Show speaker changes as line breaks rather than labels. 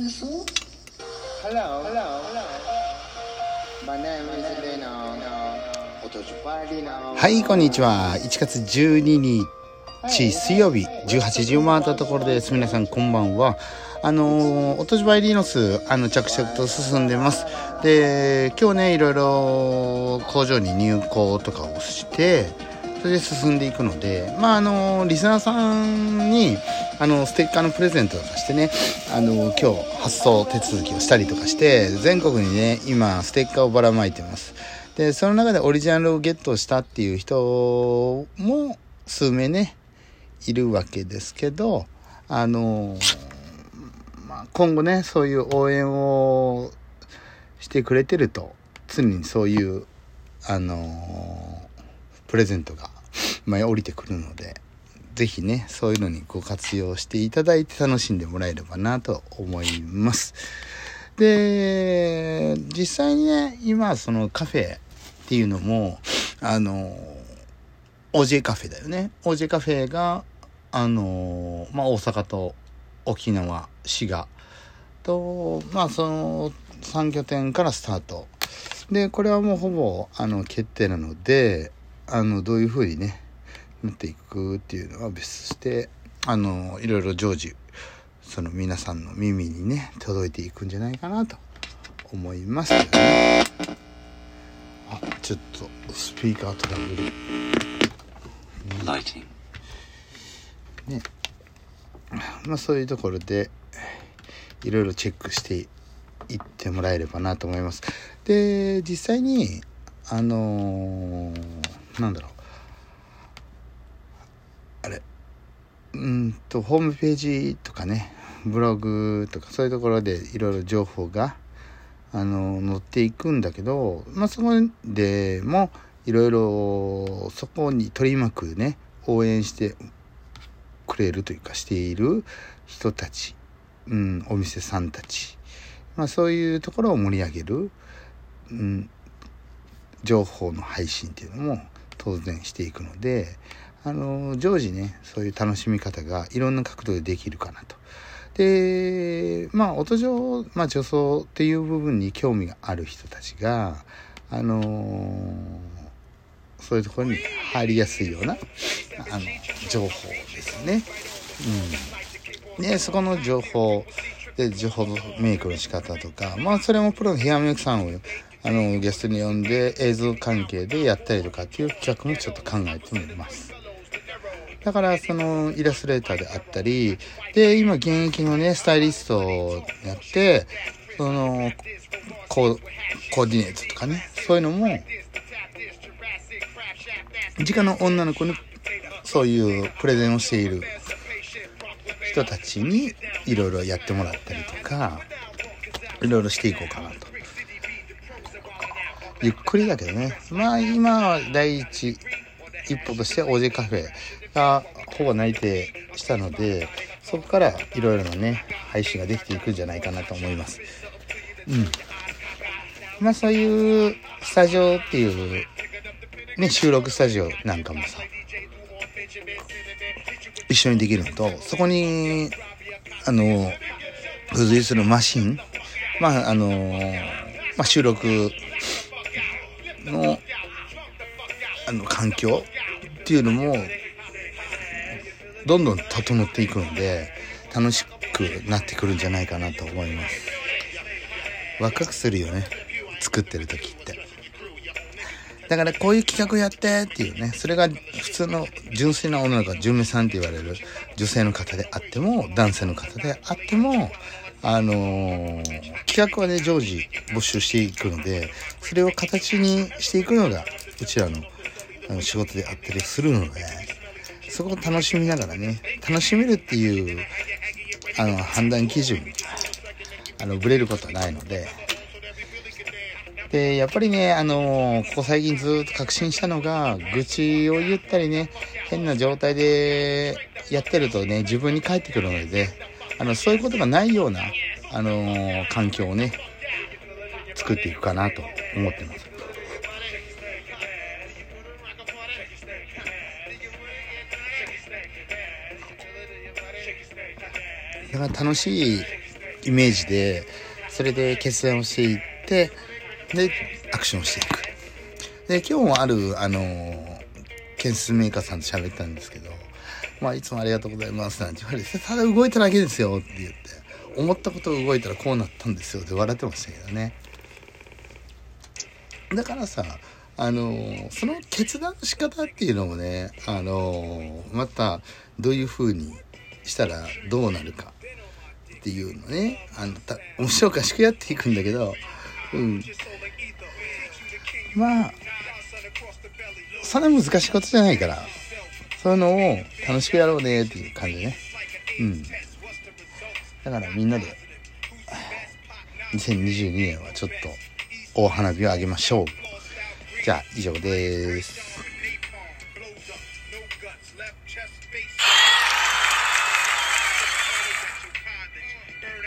Hello, hello, hello. My name is Leno. はいこんにちは1月12日水曜日18時を回ったところです。皆さんこんばんは。あのー、おとじばいリノスあの着々と進んでます。で今日ねいろいろ工場に入庫とかをしてそれで進んでいくのでまああの、リスナーさんにあのステッカーのプレゼントとかしてねあの今日発送手続きをしたりとかして全国にね今ステッカーをばらまいてます。でその中でオリジナルをゲットしたっていう人も数名ねいるわけですけどあのまあ、今後ねそういう応援をしてくれてると常にそういうあのプレゼントが前降りてくるので是非ねそういうのにご活用していただいて楽しんでもらえればなと思います。で実際にね今そのカフェっていうのもあの OJ カフェだよね OJ カフェがあのまあ大阪と沖縄滋賀とまあその3拠点からスタートでこれはもうほぼあの決定なのであのどういうふうにねなっていくっていうのは別としてあのいろいろ常時その皆さんの耳にね届いていくんじゃないかなと思いますけどね。あちょっとスピーカートラブル、ね。まあそういうところでいろいろチェックしていってもらえればなと思います。で実際にあのー、なんだろうあれうんとホームページとかねブログとかそういうところでいろいろ情報があの載っていくんだけど、まあ、そこでもいろいろそこに取り巻くね応援してくれるというかしている人たち、うん、お店さんたち、まあ、そういうところを盛り上げる、うん、情報の配信っていうのも当然していくのであの常時ねそういう楽しみ方がいろんな角度でできるかなと。でまあ音上、まあ、女装っていう部分に興味がある人たちがあのー、そういうところに入りやすいようなあの情報ですね。うん、でそこの情報で情報メイクの仕方とかまあそれもプロのヘアメイクさんをあのゲストに呼んで映像関係でやったりとかっていう企画もちょっと考えてみます。だからそのイラストレーターであったり、で、今現役のね、スタイリストをやって、その、コーコーディネートとかね、そういうのも、直の女の子にそういうプレゼンをしている人たちにいろいろやってもらったりとか、いろいろしていこうかなと。ゆっくりだけどね。まあ今は第一一歩として OJ カフェがほぼ内定したのでそこからいろいろなね配信ができていくんじゃないかなと思います。うん。まあそういうスタジオっていうね収録スタジオなんかもさ一緒にできるのとそこにあの付随するマシンまああのまあ、収録のあの環境っていうのもどんどん整っていくので楽しくなってくるんじゃないかなと思います。ワクワクするよね。作ってる時って。だからこういう企画やってっていうね。それが普通の純粋な女の子純明さんって言われる。女性の方であっても男性の方であってもあのー、企画はね常時募集していくのでそれを形にしていくのがうちらのあの仕事であったりするのでそこを楽しみながらね楽しめるっていうあの判断基準あのブレることはないので。でやっぱりねあのここ最近ずっと確信したのが愚痴を言ったりね変な状態でやってるとね自分に返ってくるのであのそういうことがないようなあの環境をね作っていくかなと思ってます。だから楽しいイメージでそれで決断をしていってでアクションをしていく。で今日もあるあの建設メーカーさんと喋ったんですけど「まあいつもありがとうございます」なんて言われて「ただ動いただけですよ」って言って思ったこと動いたらこうなったんですよって笑ってましたけどね。だからさあのその決断の仕方っていうのもねあのまたどういう風にしたらどうなるかっていうのね。あのた面白おかしくやっていくんだけど。うん。まあそんな難しいことじゃないから。そういうのを楽しくやろうねっていう感じね。うん。だからみんなで2022年はちょっと大花火をあげましょう。じゃあ以上です。